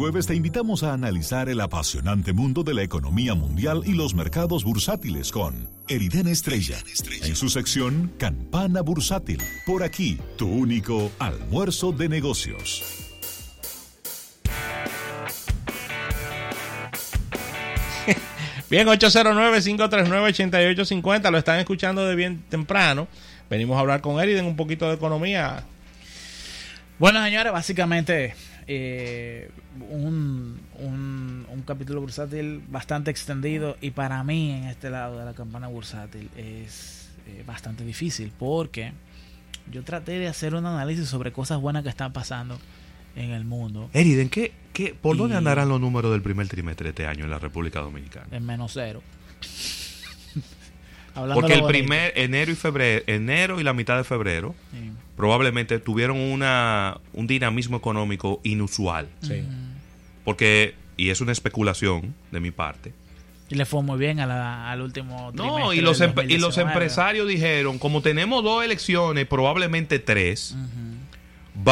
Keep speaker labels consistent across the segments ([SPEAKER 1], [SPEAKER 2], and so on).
[SPEAKER 1] Jueves te invitamos a analizar el apasionante mundo de la economía mundial y los mercados bursátiles con Eriden Estrella, en su sección Campana Bursátil. Por aquí, tu único almuerzo de negocios.
[SPEAKER 2] Bien, 809-539-8850, lo están escuchando de bien temprano. Venimos a hablar con Eriden un poquito de economía.
[SPEAKER 3] Bueno, señores, básicamente eh, un, un, capítulo bursátil bastante extendido y para mí en este lado de la campana bursátil es eh, bastante difícil porque yo traté de hacer un análisis sobre cosas buenas que están pasando en el mundo.
[SPEAKER 4] Eriden, ¿qué, qué, ¿por dónde andarán los números del primer trimestre de este año en la República Dominicana?
[SPEAKER 3] En menos cero.
[SPEAKER 4] Porque el primer enero y febrero, enero y la mitad de febrero, probablemente tuvieron una, un dinamismo económico inusual. Sí. Porque, y es una especulación de mi parte.
[SPEAKER 3] Y le fue muy bien al último
[SPEAKER 4] No, y los, y los empresarios dijeron, como tenemos dos elecciones, probablemente tres,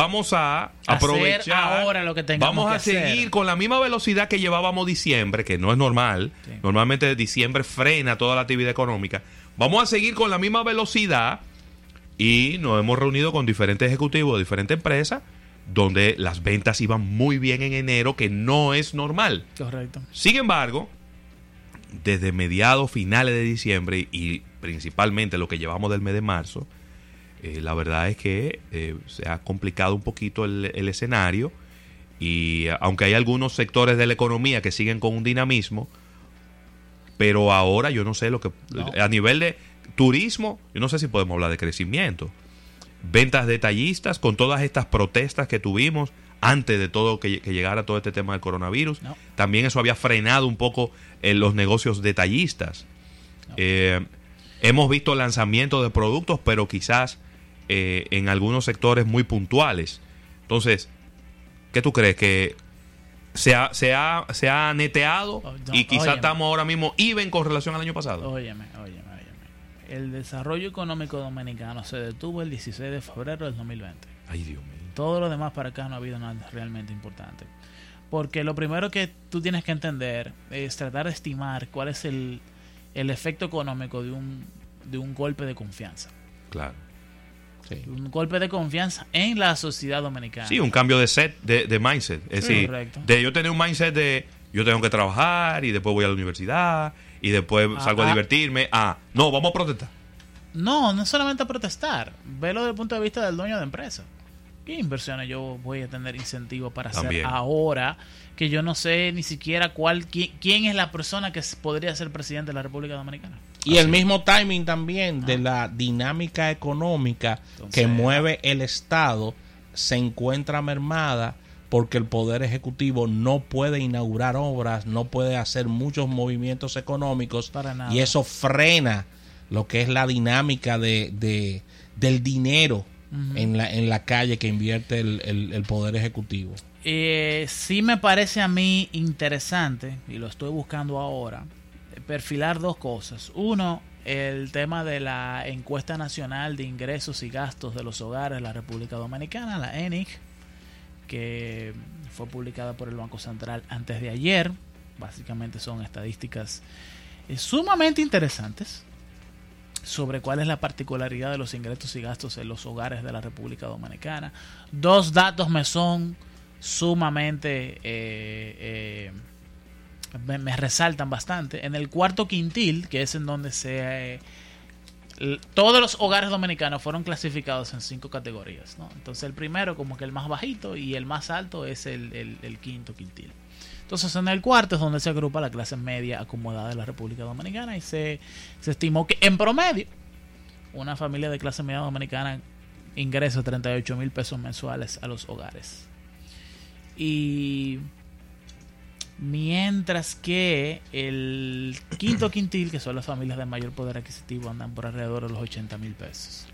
[SPEAKER 4] vamos a aprovechar
[SPEAKER 3] ahora lo que
[SPEAKER 4] Vamos a seguir con la misma velocidad que llevábamos diciembre, que no es normal. Normalmente diciembre frena toda la actividad económica. Vamos a seguir con la misma velocidad y nos hemos reunido con diferentes ejecutivos de diferentes empresas donde las ventas iban muy bien en enero, que no es normal.
[SPEAKER 3] Correcto.
[SPEAKER 4] Sin embargo, desde mediados, finales de diciembre y principalmente lo que llevamos del mes de marzo, eh, la verdad es que eh, se ha complicado un poquito el, escenario y aunque hay algunos sectores de la economía que siguen con un dinamismo, pero ahora yo no sé lo que a nivel de turismo, yo no sé si podemos hablar de crecimiento. Ventas detallistas con todas estas protestas que tuvimos antes de todo que, llegara todo este tema del coronavirus. También eso había frenado un poco en los negocios detallistas. Eh, hemos visto lanzamientos de productos, pero quizás eh, en algunos sectores muy puntuales. Entonces, ¿qué tú crees? ¿Que se ha, se ha, se ha neteado oh, y quizás estamos ahora mismo even con relación al año pasado?
[SPEAKER 3] Óyeme, óyeme, óyeme. El desarrollo económico dominicano se detuvo el 16 de febrero del 2020.
[SPEAKER 4] Ay, Dios mío.
[SPEAKER 3] Todo lo demás para acá no ha habido nada realmente importante. Porque lo primero que tú tienes que entender es tratar de estimar cuál es el, el efecto económico de un, de un golpe de confianza.
[SPEAKER 4] Claro.
[SPEAKER 3] Un golpe de confianza en la sociedad dominicana.
[SPEAKER 4] Sí, un cambio de set, de, mindset. Es decir, de yo tener un mindset de yo tengo que trabajar y después voy a la universidad y después ah, salgo a ah. divertirme. Ah, no, vamos a protestar.
[SPEAKER 3] No, no solamente a protestar. Velo desde el punto de vista del dueño de empresa. ¿Qué inversiones yo voy a tener incentivo para hacer ahora que yo no sé ni siquiera cuál quién, es la persona que podría ser presidente de la República Dominicana?
[SPEAKER 2] Y el mismo timing también de ah. la dinámica económica que mueve el Estado se encuentra mermada porque el Poder Ejecutivo no puede inaugurar obras, no puede hacer muchos movimientos económicos y eso frena lo que es la dinámica de, del dinero en, la, en la calle que invierte el, Poder Ejecutivo.
[SPEAKER 3] Eh, sí me parece a mí interesante, y lo estoy buscando ahora, perfilar dos cosas. Uno, el tema de la encuesta nacional de ingresos y gastos de los hogares de la República Dominicana, la ENIC, que fue publicada por el Banco Central antes de ayer. Básicamente son estadísticas eh, sumamente interesantes sobre cuál es la particularidad de los ingresos y gastos en los hogares de la República Dominicana. Dos datos me son sumamente... Eh, eh, me, resaltan bastante. En el cuarto quintil, que es en donde se... Eh, todos los hogares dominicanos fueron clasificados en cinco categorías. Entonces el primero como que el más bajito y el más alto es el, el quinto quintil. Entonces en el cuarto es donde se agrupa la clase media acomodada de la República Dominicana y se, se estimó que en promedio una familia de clase media dominicana ingresa 38 mil pesos mensuales a los hogares. Y mientras que el quinto quintil, que son las familias de mayor poder adquisitivo, andan por alrededor de los 80 mil pesos.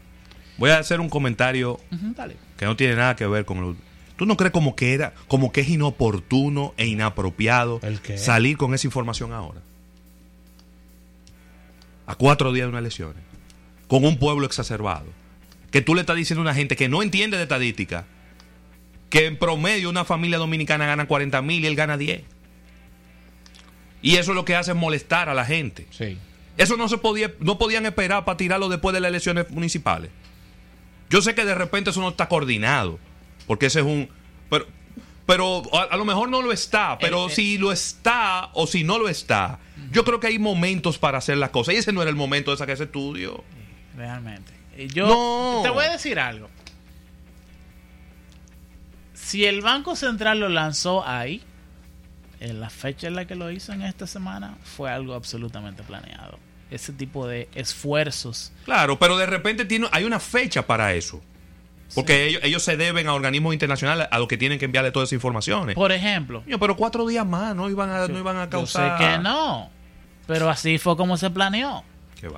[SPEAKER 4] Voy a hacer un comentario que no tiene nada que ver con lo ¿Tú no crees como que era, como que es inoportuno e inapropiado salir con esa información ahora? A cuatro días de unas elecciones, con un pueblo exacerbado, que tú le estás diciendo a una gente que no entiende de estadística, que en promedio una familia dominicana gana 40 mil y él gana 10. Y eso es lo que hace es molestar a la gente.
[SPEAKER 2] Sí.
[SPEAKER 4] Eso no se podía, no podían esperar para tirarlo después de las elecciones municipales. Yo sé que de repente eso no está coordinado, porque ese es un, pero, pero a, a lo mejor no lo está, pero
[SPEAKER 3] Eh, eh.
[SPEAKER 4] si lo está o si no lo está, yo creo que hay momentos para hacer las cosas y ese no era el momento de sacar ese estudio.
[SPEAKER 3] Realmente. Y Yo
[SPEAKER 4] No.
[SPEAKER 3] te voy a decir algo. Si el Banco Central lo lanzó ahí, en la fecha en la que lo hizo en esta semana, fue algo absolutamente planeado. Ese tipo de esfuerzos.
[SPEAKER 4] Claro, pero de repente tiene, hay una fecha para eso. Porque ellos, ellos se deben a organismos internacionales a los que tienen que enviarle todas esas informaciones.
[SPEAKER 3] Por ejemplo,
[SPEAKER 4] Coño, pero cuatro días más no iban a, no iban a
[SPEAKER 3] yo
[SPEAKER 4] causar.
[SPEAKER 3] sé que no, pero así fue como se planeó.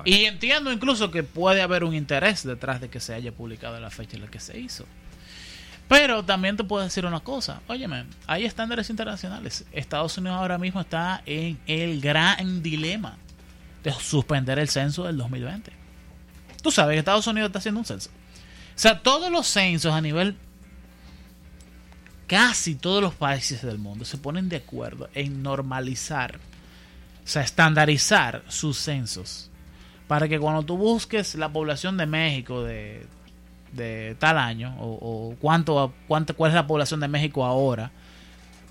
[SPEAKER 3] Y entiendo incluso que puede haber un interés detrás de que se haya publicado la fecha en la que se hizo. Pero también te puedo decir una cosa. Óyeme, hay estándares internacionales. Estados Unidos ahora mismo está en el gran dilema de suspender el censo del 2020. Tú sabes que Estados Unidos está haciendo un censo. O sea, todos los censos a nivel... Casi todos los países del mundo se ponen de acuerdo en normalizar, o sea, estandarizar sus censos. Para que cuando tú busques la población de México de, de tal año o, cuánto, cuánto cuál es la población de México ahora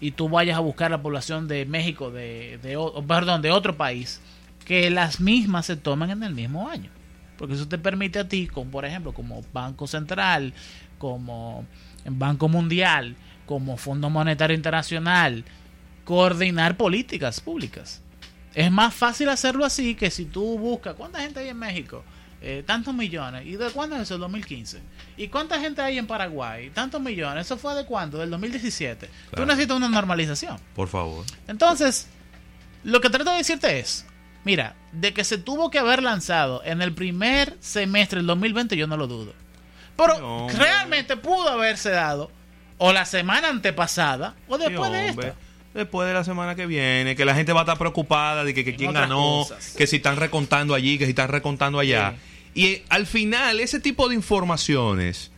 [SPEAKER 3] y tú vayas a buscar la población de México de, de perdón de otro país que las mismas se tomen en el mismo año porque eso te permite a ti como por ejemplo como Banco Central como Banco Mundial como Fondo Monetario Internacional coordinar políticas públicas es más fácil hacerlo así que si tú buscas cuánta gente hay en México, Eh, tantos millones. ¿Y de cuándo es eso? El 2015. ¿Y cuánta gente hay en Paraguay? Tantos millones. ¿Eso fue de cuándo? Del 2017. Tú necesitas una normalización.
[SPEAKER 4] Por favor.
[SPEAKER 3] Entonces, lo que trato de decirte es, mira, de que se tuvo que haber lanzado en el primer semestre del 2020, yo no lo dudo. Pero
[SPEAKER 4] No,
[SPEAKER 3] realmente pudo haberse dado o la semana antepasada o después de esta.
[SPEAKER 4] Después de la semana que viene, que la gente va a estar preocupada de que, que quién ganó,
[SPEAKER 3] cosas.
[SPEAKER 4] que si están recontando allí, que si están recontando allá. Y eh, al final, ese tipo de informaciones,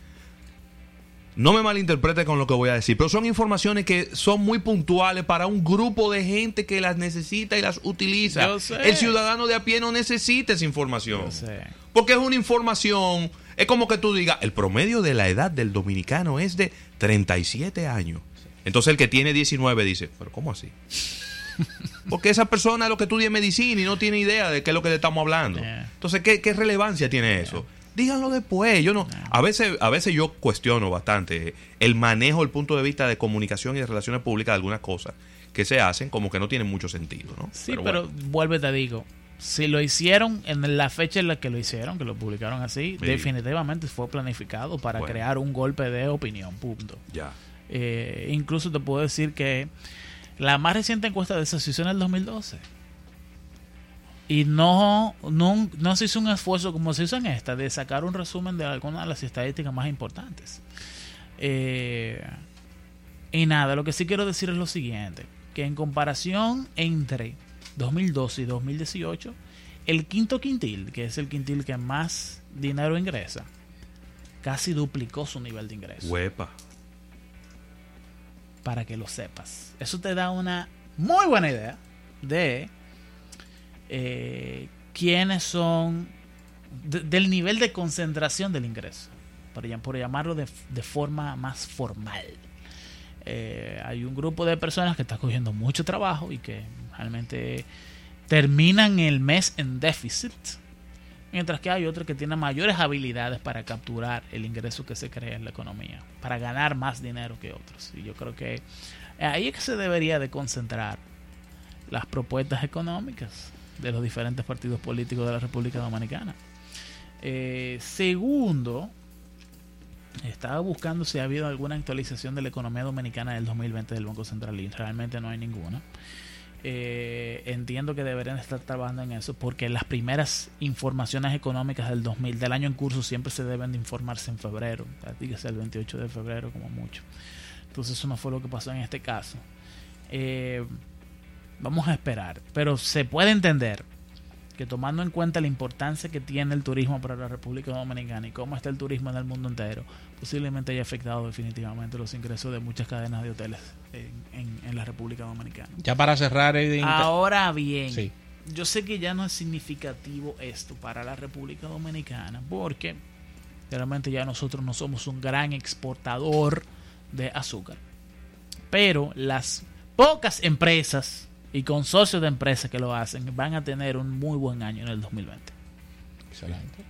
[SPEAKER 4] no me malinterprete con lo que voy a decir, pero son informaciones que son muy puntuales para un grupo de gente que las necesita y las utiliza.
[SPEAKER 3] Yo sé.
[SPEAKER 4] El ciudadano de a pie no necesita esa información.
[SPEAKER 3] Yo sé.
[SPEAKER 4] Porque es una información, es como que tú digas, el promedio de la edad del dominicano es de 37 años. Entonces el que tiene 19 dice, pero ¿cómo así? Porque esa persona es lo que estudia medicina y no tiene idea de qué es lo que le estamos hablando.
[SPEAKER 3] Yeah.
[SPEAKER 4] Entonces, ¿qué, qué relevancia tiene eso? Díganlo después. Yo no, a veces, a veces yo cuestiono bastante el manejo, el punto de vista de comunicación y de relaciones públicas de algunas cosas que se hacen como que no tienen mucho sentido, ¿no?
[SPEAKER 3] Sí, pero,
[SPEAKER 4] bueno.
[SPEAKER 3] vuelve te digo, si lo hicieron en la fecha en la que lo hicieron, que lo publicaron así,
[SPEAKER 4] Sí.
[SPEAKER 3] definitivamente fue planificado para
[SPEAKER 4] Bueno.
[SPEAKER 3] crear un golpe de opinión, punto.
[SPEAKER 4] ya.
[SPEAKER 3] Eh, incluso te puedo decir que la más reciente encuesta de hizo en el 2012. Y no, no, no se hizo un esfuerzo como se hizo en esta, de sacar un resumen de algunas de las estadísticas más importantes. Eh, y nada, lo que sí quiero decir es lo siguiente, que en comparación entre 2012 y 2018, el quinto quintil, que es el quintil que más dinero ingresa, casi duplicó su nivel de ingreso
[SPEAKER 4] Huepa.
[SPEAKER 3] para que lo sepas. Eso te da una muy buena idea de eh, quiénes son, de- del nivel de concentración del ingreso, por, llam- por llamarlo de, de forma más formal. Eh, hay un grupo de personas que está cogiendo mucho trabajo y que realmente terminan el mes en déficit, mientras que hay otros que tienen mayores habilidades para capturar el ingreso que se crea en la economía, para ganar más dinero que otros. Y yo creo que ahí es que se debería de concentrar las propuestas económicas de los diferentes partidos políticos de la República Dominicana. Eh, segundo, estaba buscando si ha habido alguna actualización de la economía dominicana del 2020 del Banco Central y realmente no hay ninguna. Eh, entiendo que deberían estar trabajando en eso porque las primeras informaciones económicas del 2000 del año en curso siempre se deben de informarse en febrero, dígase el 28 de febrero como mucho. Entonces eso no fue lo que pasó en este caso. Eh, vamos a esperar, pero se puede entender que tomando en cuenta la importancia que tiene el turismo para la República Dominicana y cómo está el turismo en el mundo entero, posiblemente haya afectado definitivamente los ingresos de muchas cadenas de hoteles en, en, la República Dominicana.
[SPEAKER 2] Ya para cerrar...
[SPEAKER 3] Ahora bien, yo sé que ya no es significativo esto para la República Dominicana porque realmente ya nosotros no somos un gran exportador de azúcar. Pero las pocas empresas y consorcios de empresas que lo hacen van a tener un muy buen año en el 2020. Excelente.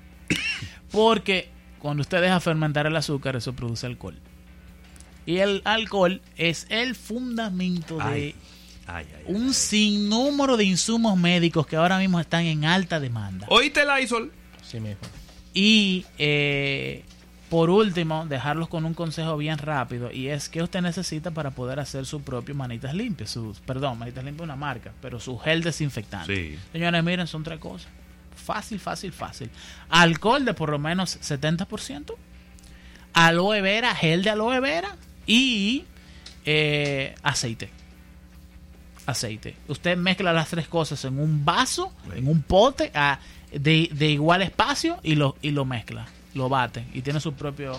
[SPEAKER 3] Porque cuando usted deja fermentar el azúcar, eso produce alcohol. Y el alcohol es el fundamento de un sinnúmero de insumos médicos que ahora mismo están en alta demanda.
[SPEAKER 4] Oíste la ISOL.
[SPEAKER 2] Sí mismo.
[SPEAKER 3] Y eh, por último, dejarlos con un consejo bien rápido y es que usted necesita para poder hacer su propio manitas limpias, sus, perdón, manitas limpias es una marca, pero su gel desinfectante. Señores, miren, son tres cosas. Fácil, fácil, fácil. Alcohol de por lo menos 70%, aloe vera, gel de aloe vera y eh, aceite. Aceite. Usted mezcla las tres cosas en un vaso, en un pote a, de, de, igual espacio y lo, y lo mezcla lo bate y tiene su propio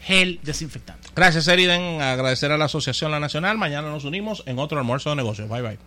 [SPEAKER 3] gel desinfectante.
[SPEAKER 2] Gracias, Eriden. Agradecer a la Asociación La Nacional. Mañana nos unimos en otro almuerzo de negocios. Bye, bye.